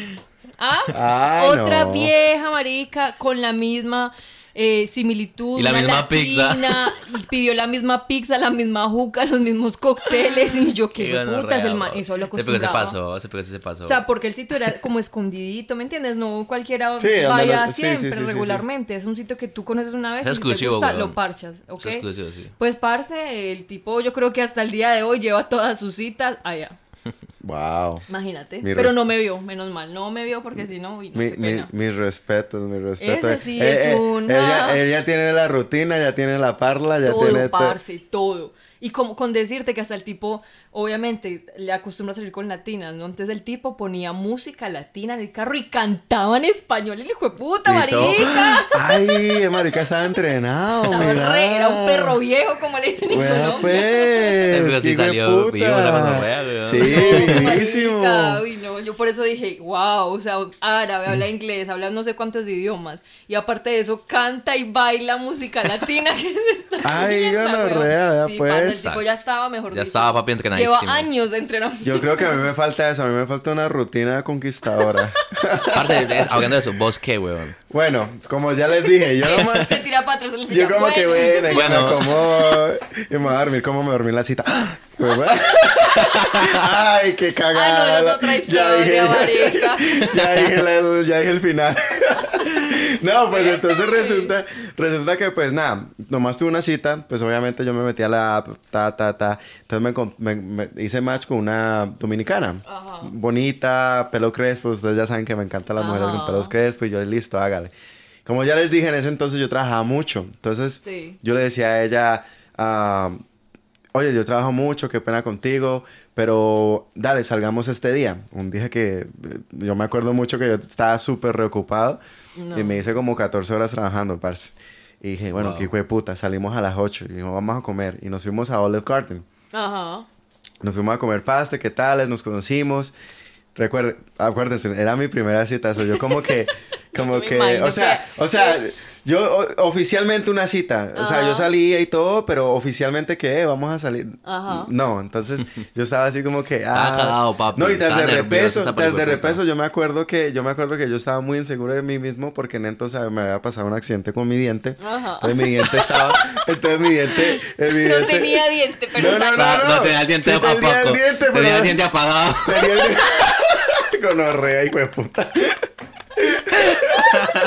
Ah, Ay, otra no. vieja, marica, con la misma eh, similitud. Y la una misma pizza. latina, y pidió la misma pizza, la misma juca, los mismos cócteles, y yo, qué gonorrea, putas, el man, eso lo se pasó, ese pero se pasó. O sea, porque el sitio era como escondidito, ¿me entiendes? No cualquiera Sí, vaya lo- sí, sí, siempre, sí, sí, sí. regularmente. Es un sitio que tú conoces una vez Es y si te gusta, lo parchas, ¿ok? Es exclusivo, sí. Pues, parce, el tipo yo creo que hasta el día de hoy lleva todas sus citas allá. Wow. Imagínate. Mi Pero no me vio, menos mal. No me vio porque si no, uy, no, Mi, qué mi, pena. mis respetos, mis respetos. Ese sí es una- Ella, ella tiene la rutina, ya tiene la parla, ya tiene... todo, to- parce, todo. Y como con decirte que hasta el tipo, obviamente, le acostumbra a salir con latinas, ¿no? Entonces el tipo ponía música latina en el carro y cantaba en español. El hijo de puta, y marica. Ay, el marica estaba entrenado, Estaba mira. re- era un perro viejo, como le dicen en Colombia. pues. Sí, salió vivo la. Sí, No, marica, uy, no, yo por eso dije, wow, o sea, árabe, habla inglés, habla no sé cuántos idiomas. Y aparte de eso, canta y baila música latina. que es esta Ay, gonorrea, weón. vea, Sí, pues. El tipo ya estaba mejor Ya dicho. estaba papi entrenadísimo. Lleva años de entrenamiento. Yo creo que a mí me falta eso, a mí me falta una rutina conquistadora. Parce, eh, hablando de eso, ¿vos qué, weón? bueno, como ya les dije, yo nomás... Se tira para atrás, Yo como que bueno. bueno, Bueno. bueno. como y me voy a dormir como me dormí en la cita. Pues. Ay, qué cagada. Ah, no, esa es otra historia, marica. ya dije la- ya dije el final. No, pues entonces resulta resulta que pues nada, nomás tuve una cita, pues obviamente yo me metí a la app, ta ta ta. Entonces me, me- me hice match con una dominicana. Bonita, pelo crespo, ustedes ya saben que me encantan las mujeres Ajá. con pelos crespos y yo listo, hágale. como ya les dije en ese entonces yo trabajaba mucho. Entonces Sí. yo le decía a ella, ah, oye, yo trabajo mucho, qué pena contigo, pero dale, salgamos este día. Un día que eh, yo me acuerdo mucho que yo estaba súper y me hice como 14 horas trabajando, parce. Y dije, bueno, Wow. qué hijo de puta, salimos a las 8 y dijimos, vamos a comer. Y nos fuimos a Olive Garden. Ajá. Nos fuimos a comer pasta, ¿qué tal? Nos conocimos. Recuerde, acuérdense, era mi primera cita. so yo como que, como que, o sea, o sea, yo o- oficialmente una cita. O sea, yo salía y todo, pero oficialmente ¿qué? Vamos a salir. Ajá. No, entonces yo estaba así como que, ah, cagado, papi, No, y tras de repeso, tras de repeso, yo me acuerdo que, yo me acuerdo que yo estaba muy inseguro de mí mismo porque en entonces me había pasado un accidente con mi diente. Ajá. Entonces mi diente estaba, entonces mi diente, eh, mi No diente- tenía diente, pero No, no, no. no, tenía el diente Sí, tenía el apagado. diente, Tenía pero- el diente apagado. Tenía el... Gonorrea, hijo de puta.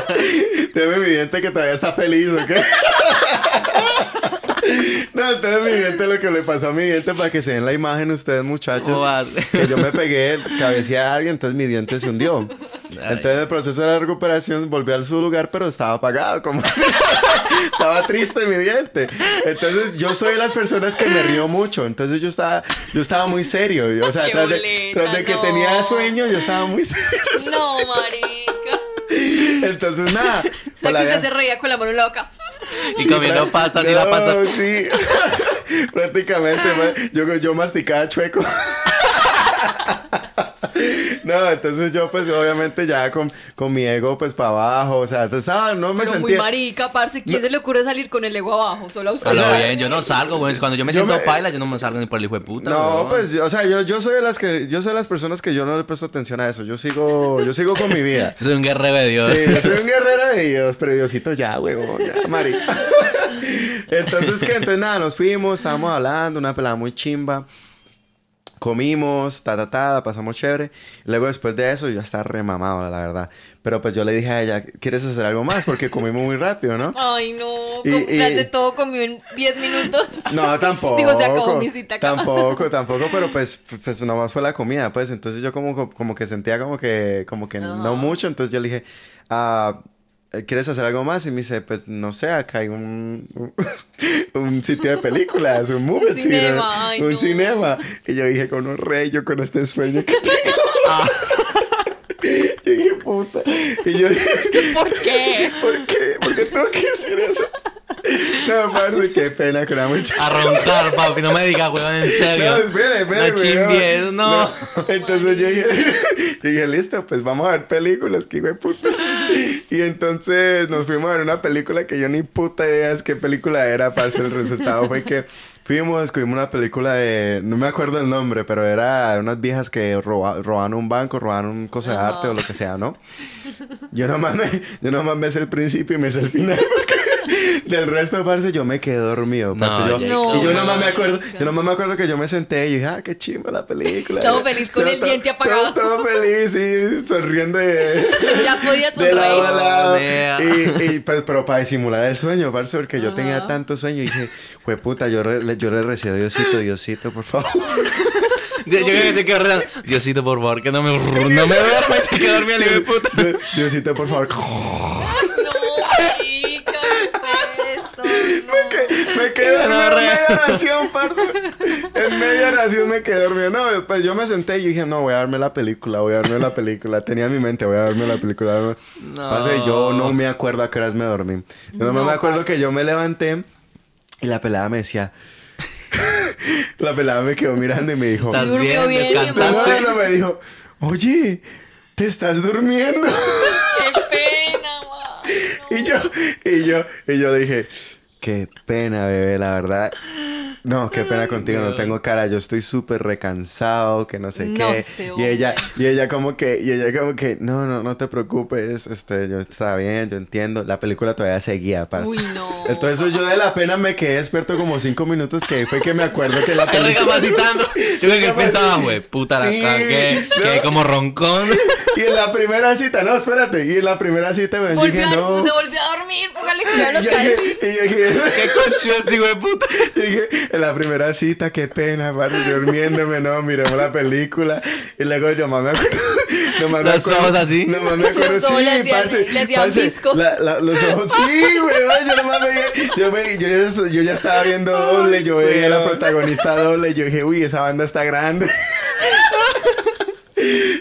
Deme mi diente que todavía está feliz, ¿o qué? No, entonces mi diente, lo que le pasó a mi diente, para que se den la imagen ustedes, muchachos, Joder. que yo me pegué, cabeceé a alguien, entonces mi diente se hundió. Entonces en el proceso de la recuperación volví a su lugar, pero estaba apagado, como estaba triste mi diente. Entonces yo soy de las personas que me río mucho, entonces yo estaba, yo estaba muy serio, o sea, Qué tras de, boleta, tras de que tenía sueño, yo estaba muy serio. No, marica. Entonces nada. O sea, la que usted se reía con la mano en la boca. Y comiendo pra- pasta, así la No, pasta. sí. Prácticamente, yo, yo masticaba chueco. No, entonces yo pues obviamente ya con, con mi ego pues para abajo, o sea, entonces, ah, no me Pero muy marica, parce. ¿Quién se le ocurre salir con el ego abajo? Solo a usted. Bien, yo no salgo, güey. Cuando yo me yo siento me- paila, yo no me salgo ni por el hijo de puta. No, pues, o sea, yo, yo soy de las que, yo soy de las personas que yo no le presto atención a eso. Yo sigo, yo sigo con mi vida. Yo soy un guerrero de Dios. Sí, yo soy un guerrero de Dios, pero Diosito ya, huevón, ya, Mari. Entonces, ¿qué? Entonces, nada, nos fuimos, estábamos hablando, una pelada muy chimba. Comimos, ta, ta, ta, la pasamos chévere. Luego, después de eso, yo ya estaba remamado, la verdad. Pero pues yo le dije a ella, ¿quieres hacer algo más? Porque comimos muy rápido, ¿no? Ay, no. Y- y- de todo comió en 10 minutos. No, tampoco. Digo, se acabó mi cita. Tampoco, tampoco, pero pues, pues nomás fue la comida, pues. Entonces yo como, como que sentía como que, como que no Ajá. mucho. Entonces yo le dije, ah, ¿quieres hacer algo más? Y me dice, pues no sé, acá hay un, un, un sitio de películas, un movie Un cinema, ay, un no. cinema. Y yo dije, con un rey, yo con este sueño que tengo. Ah. Yo dije, puta. Y yo dije, ¿Por qué? ¿por qué? ¿Por qué tengo que decir eso? No, parce, qué pena con la muchacha. A roncar, papi. No me digas, weón, en serio. No, espere, espere, No chimbies, no. Entonces yo dije, yo dije, listo, pues vamos a ver películas, que güey putas. Y entonces nos fuimos a ver una película que yo ni puta idea es qué película era, parce. El resultado fue que fuimos, descubrimos una película de, no me acuerdo el nombre, pero era de unas viejas que roba- robaban un banco, robaban un cosa de arte o lo que sea, ¿no? Yo nomás me, yo nomás me sé el principio y me sé el final. porque Del resto, parce, yo me quedé dormido. parce. No, yo, Jacob, y yo nomás me acuerdo, yo nomás me acuerdo que yo me senté y dije, ah, qué chimba la película. Todo feliz con el diente apagado. Todo, todo feliz, sí, sonriendo de, Ya podía de lado a sonreír. lado. Y, y, pues, pero para disimular el sueño, parce, porque yo tenía tanto sueño y dije, fue puta, yo, re- yo le recé a Diosito, Diosito, por favor. Yo creo que se quedó rezando. Diosito, por favor, que no me, no me duerma. Se quedó dormido puta. Di- Diosito, por favor. No, marica, ¿qué es esto? No. No, en media oración, parce. En media oración me quedé dormido. No, pues yo me senté y dije, no, voy a darme la película, voy a darme la película. Tenía en mi mente, voy a darme la película. No. No. Parce, yo no me acuerdo a qué horas me dormí. Yo no, No, me acuerdo que yo me levanté y la pelada me decía... la pelada me quedó mirando y me dijo... ¿Estás bien? ¿Descansaste? no, me dijo, oye, ¿te estás durmiendo? Qué pena, man. Y yo, y yo, y yo dije, qué pena, bebé, la verdad. No, qué pena contigo, no tengo cara, yo estoy súper recansado, que no sé No, qué. Y ella, y ella como que, y ella como que, no, no, no te preocupes, este, yo estaba bien, yo entiendo. La película todavía seguía, parce. Uy, no. Entonces yo de la pena me quedé despierto como cinco minutos que fue que me acuerdo que la película... recapacitando. Yo creo que pensaba, güey, puta la Sí, cagué. no. Quedé como roncón. Y en la primera cita, no, espérate, y en la primera cita, Volvió dije, no. Se volvió a dormir, póngale cuidado Y y yo dije, Qué conchudo este hijo de puta. Y dije, en la primera cita, qué pena, parce, yo durmiéndome, no, miremos la película. Y luego yo más me acuerdo, Los acuerdo- ojos así. Nomás me acuerdo, Los ojos sí, le parce, le hacían parce, visco. la- la- los ojos, sí, güey, yo nomás veía, yo, me- yo, ya, yo ya estaba viendo doble, yo veía a la protagonista doble, yo dije, uy, esa banda está grande.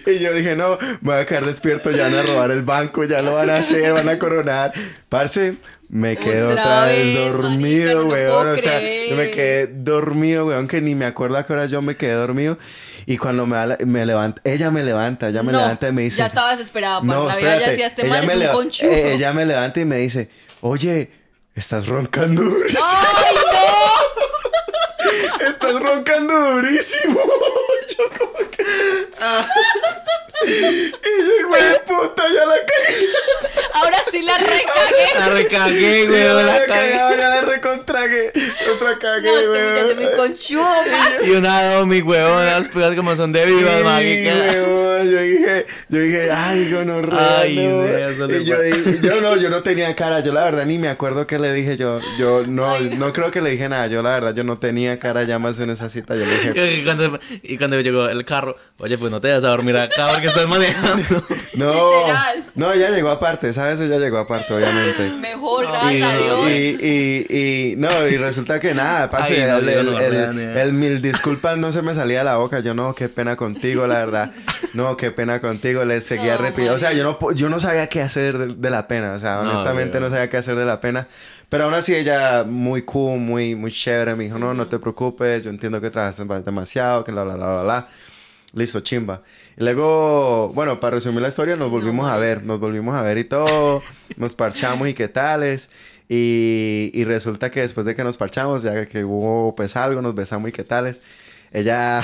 Y yo dije, no, me voy a quedar despierto, ya van a robar el banco, ya lo van a hacer, van a coronar. Parce, me quedé Otra otra vez dormido, no weón. o sea, creer. yo me quedé dormido, weón, que ni me acuerdo a qué hora yo me quedé dormido. Y cuando me, me levanta, ella me levanta, ella me No, levanta y me dice... ya estaba desesperada, parce, la vida ya decía, este man es me un conchudo. eh, ella me levanta y me dice, oye, estás roncando durísimo. ¡Ay, Estás roncando durísimo. Yo como que... ah. Y güey, puta, ya la cagué. Ahora sí la recagué. La recagué, Sí, güey. ya la la cagué. cagué, ya la recontragué. Contra cagué, No, este güey. muchacho es muy conchudo, parce. Y una domi, weón. Las pegas como son de vivas, sí, weón, yo dije, yo dije, ay, gonorrea, Ay, no. le Y yo, dije- yo no, yo no tenía cara, yo la verdad ni me acuerdo qué le dije yo, yo no, Ay, no creo que le dije nada, yo la verdad, yo no tenía cara ya más en esa cita, yo le dije, Y cuando, y cuando llegó el carro, oye, pues no te vas a dormir acá porque estás manejando. no, Literal. no, ya llegó aparte, ¿sabes? Eso ya llegó aparte, obviamente. Mejor, No, gracias a Dios. y, y, y- no, y resulta que nada, parce, Ay, no, el, el- no, el- el mil disculpas no se me salía de la boca, yo no, qué pena contigo, la verdad, no, qué pena contigo, le seguía No, repitiendo, o sea, yo no, yo no sabía qué hacer de, de la pena, o sea, honestamente no sabía qué hacer de la pena, pero aún así ella muy cool, muy, muy chévere, me dijo, no, no te preocupes, yo entiendo que trabajaste demasiado, que bla, bla, bla, bla, bla. Listo, chimba. Y luego, bueno, para resumir la historia, nos volvimos a ver, nos volvimos a ver y todo, nos parchamos y qué tales. Y, y resulta que después de que nos parchamos, ya que hubo pues algo, nos besamos y qué tales, ella,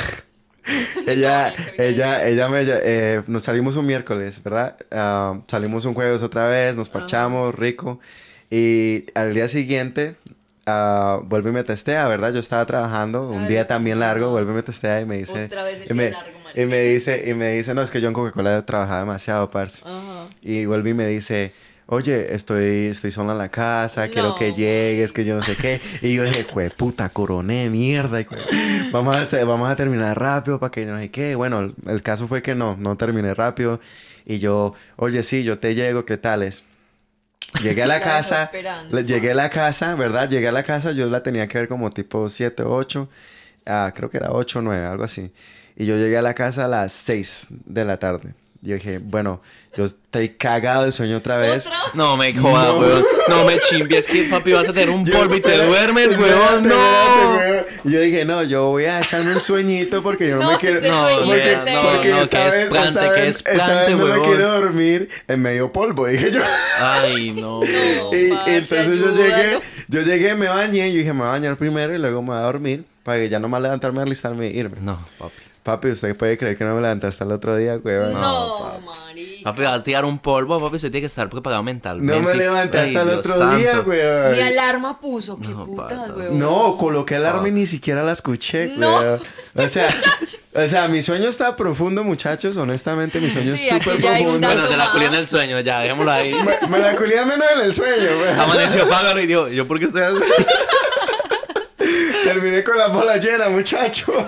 ella, ella, ella me, eh, nos salimos un miércoles, ¿verdad? Ah, salimos un jueves otra vez, nos parchamos, rico. Y al día siguiente, ah, vuelve y me testea, ¿verdad? Yo estaba trabajando, un día también largo, vuelve y me testea y me dice... Otra vez el y me, día largo. Y me dice, y me dice, no, es que yo en Coca-Cola trabajaba demasiado, parce. Ajá. Y vuelve y me dice, oye, estoy, estoy sola en la casa, quiero que llegues, que yo no sé qué. Y yo dije, jue puta, coroné, mierda. y vamos, a vamos a terminar rápido para que yo no sé qué. Bueno, el, caso fue que no, no terminé rápido. Y yo, oye, sí, yo te llego, ¿qué tales? Llegué a la casa, le- llegué a la casa, ¿verdad? Llegué a la casa, yo la tenía que ver como tipo 7, 8, ah, creo que era 8, 9, algo así. Y yo llegué a la casa a las 6 de la tarde. Yo dije, bueno, yo estoy cagado del sueño otra vez. ¿Otra? No me jodas, No. weón. No me chimbies, que papi vas a tener un polvo y te duermes, espérate, weón. espérate, No. weón. Y yo dije, no, yo voy a echarme un sueñito porque yo no, No, me quiero. No, porque, no, porque no, esta vez, esplante, esta vez, esta esplante, vez no me quiero dormir en medio polvo, dije yo. Ay, no, No. weón. y, y entonces yo llegué, yo llegué, me bañé, yo dije, me voy a bañar primero y luego me voy a dormir para que ya nomás levantarme, alistarme e irme. No, papi. Papi, ¿usted puede creer que no me levanté hasta el otro día, weón? No, marica. Papi, va a tirar un polvo, papi, se tiene que estar pagado mentalmente. No me levanté hasta el otro día, weón. Ni alarma puso, qué No, putas, patas. weón. No, coloqué el arma y ni siquiera la escuché, No, weón. O sea, o sea, mi sueño está profundo, muchachos. Honestamente, mi sueño Sí, es súper profundo. Bueno, se la más. culió en el sueño, ya, dejémoslo ahí. Me, me la culié menos en el sueño, weón. Amaneció págalo y dijo, ¿yo por qué estoy así? Terminé con la bola llena, muchacho.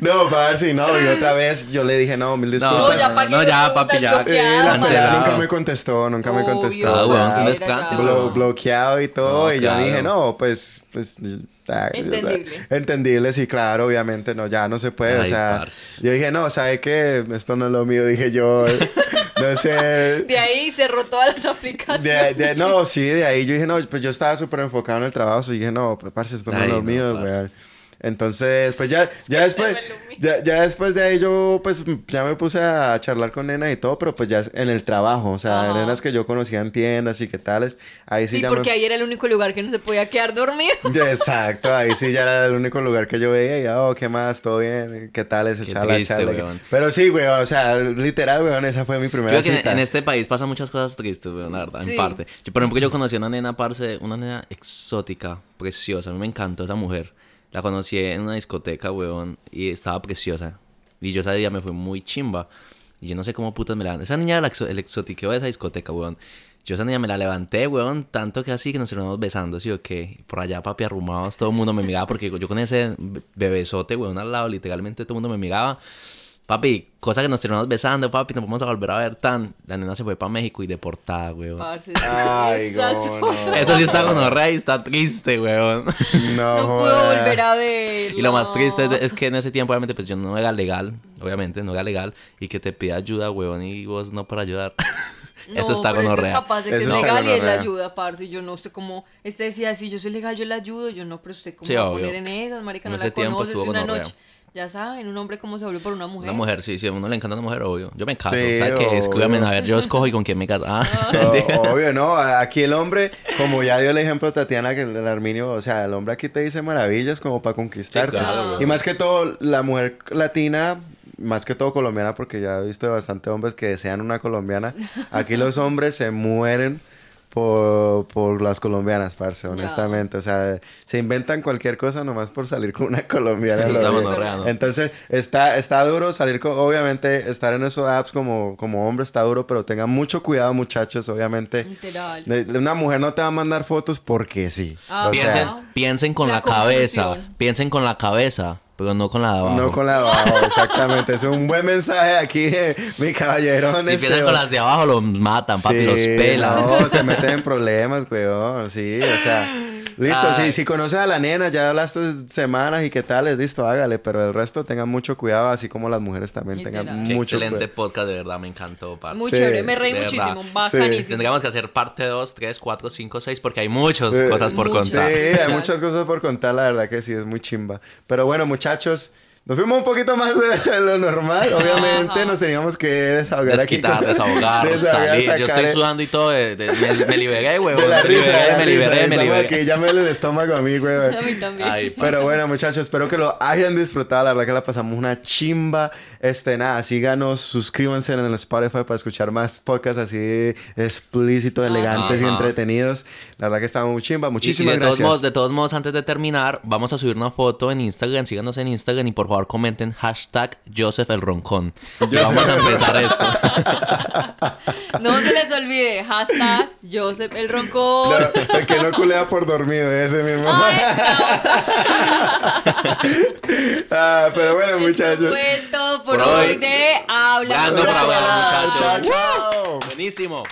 no, parce, no. Y otra vez yo le dije, no, mil disculpas. No, ya pa' no, ya, papi, ya. bloqueado, Eh, la nunca me contestó, nunca me Obvio, contestó. Ah, weón, tú no Ya. es plante, Era Blo- weón. bloqueado y todo. No, y yo claro. dije, no, pues, pues. ah, Entendible. o sea, entendible, sí, claro, obviamente, no, ya no se puede. o sea, parce. yo dije, no, ¿sabe qué? Esto no es lo mío, dije yo. No sé. De ahí cerró todas las aplicaciones. De, de- no, sí, de ahí yo dije, no, pues yo estaba súper enfocado en el trabajo, so dije, no, pues, parce, esto no Ay, es lo no, mío, parce. weón. Entonces, pues ya, ya después, ya, ya después de ahí yo, pues, ya me puse a charlar con nenas y todo, pero pues ya en el trabajo, o sea, Ajá. nenas que yo conocía en tiendas y qué tales, ahí sí, Sí, ya porque me... ahí era el único lugar que no se podía quedar dormido. Exacto, ahí sí ya era el único lugar que yo veía y, ya, oh, ¿qué más? ¿Todo bien? ¿Qué tal ese charla. Pero sí, weón, o sea, literal, weón, esa fue mi primera Creo que en, cita. en este país pasan muchas cosas tristes, weón, la verdad, Sí. en parte. Yo, por ejemplo, yo conocí a una nena, parce, una nena exótica, preciosa. A mí me encantó esa mujer. La conocí en una discoteca, weón, y estaba preciosa. Y yo ese día me fui muy chimba. Y yo no sé cómo putas me la... Esa niña era el exotiqueo de esa discoteca, weón. Yo esa niña me la levanté, weón, tanto que así que nos terminamos besando, ¿sí o qué? Por allá, papi, arrumados, todo el mundo me miraba porque yo con ese be- bebesote, weón, al lado, literalmente todo el mundo me miraba. Papi, cosa que nos terminamos besando, papi, nos vamos a volver a ver tan. La nena se fue para México y deportada, weón. Parce, Ay, no, no. Eso sí está con rey, está triste, weón. No, No puedo volver a ver. Y lo más triste es, es que en ese tiempo, obviamente, pues yo no era legal, obviamente, no era legal, y que te pida ayuda, weón, y vos no para ayudar. Eso está con este es capaz de que Eso es legal y él gonorrea. ayuda, parce. Yo no sé cómo. Este decía, si yo soy legal, yo le ayudo. Yo no, pero usted cómo Sí, va a poner en esas, marica, no ese la conoces de una gonorrea. noche. Ya saben, un hombre cómo se vuelve por una mujer. Una mujer, sí, sí, a uno le encanta una mujer, obvio. Yo me caso, Sí, ¿sabes qué? obvio. Escríbame, a ver, yo escojo y con quién me caso. Ah, No, obvio, no. Aquí el hombre, como ya dio el ejemplo Tatiana, que el Arminio, o sea, el hombre aquí te dice maravillas como para conquistarte. Sí, claro, güey. y más que todo, la mujer latina, más que todo colombiana, porque ya he visto bastante hombres que desean una colombiana. Aquí los hombres se mueren. Por, por las colombianas, parce, honestamente. O sea, se inventan cualquier cosa nomás por salir con una colombiana. Entonces, está, está duro salir con, obviamente, estar en esos apps como, como hombre está duro, pero tengan mucho cuidado, muchachos, obviamente. Literal. Una mujer no te va a mandar fotos porque sí. Ah, o piensen, sea, piensen con La la, cabeza, piensen con la cabeza, pero no con la de abajo. no con la de abajo, exactamente. Es un buen mensaje aquí, eh, mi caballerón. Si piensan con las de abajo, los matan, papi, Sí, los pelan. No, te meten en problemas, weón. Sí, o sea. Listo, sí, si conoces a la nena, ya hablaste semanas y qué tal, es listo, hágale. Pero el resto tengan mucho cuidado, así como las mujeres también tengan. Qué mucho excelente cuidado. podcast, de verdad, me encantó, parce. Muy Sí, chévere, me reí de muchísimo, verdad. bacanísimo. Tendríamos que hacer parte 2, 3, 4, 5, 6, porque hay muchas Sí. cosas por Muchas. Sí, contar. hay muchas cosas por contar, la verdad que sí, es muy chimba. Pero bueno, muchachos, nos fuimos un poquito más de lo normal. Obviamente Ajá. nos teníamos que desahogar Desquitar, aquí. con- desahogar, Desahogar, salir. Yo estoy sudando y todo. de- de- me, me liberé, güey. De la me risa, de liberé, la me risa. liberé, me liberé. aquí, ya me el estómago a mí, güey. A mí también. Ay, Pero bueno, muchachos, espero que lo hayan disfrutado. La verdad que la pasamos una chimba. Este, nada, síganos, suscríbanse en el Spotify para escuchar más podcasts así explícitos, elegantes y Ajá. entretenidos. La verdad que estamos muy chimba. Y- Muchísimas y de todos gracias. modos, de todos modos, antes de terminar, vamos a subir una foto en Instagram. Síganos en Instagram y por favor comenten hashtag Joseph el Roncón. Vamos a empezar esto. No se les olvide, hashtag Joseph el Roncón. Claro, el que no culea por dormido, ese mismo. Ah, esa. Ah, pero bueno, Esto muchachos. fue todo por Por hoy de Habla Hablar. hablar, muchachos. Chao, chao. Buenísimo.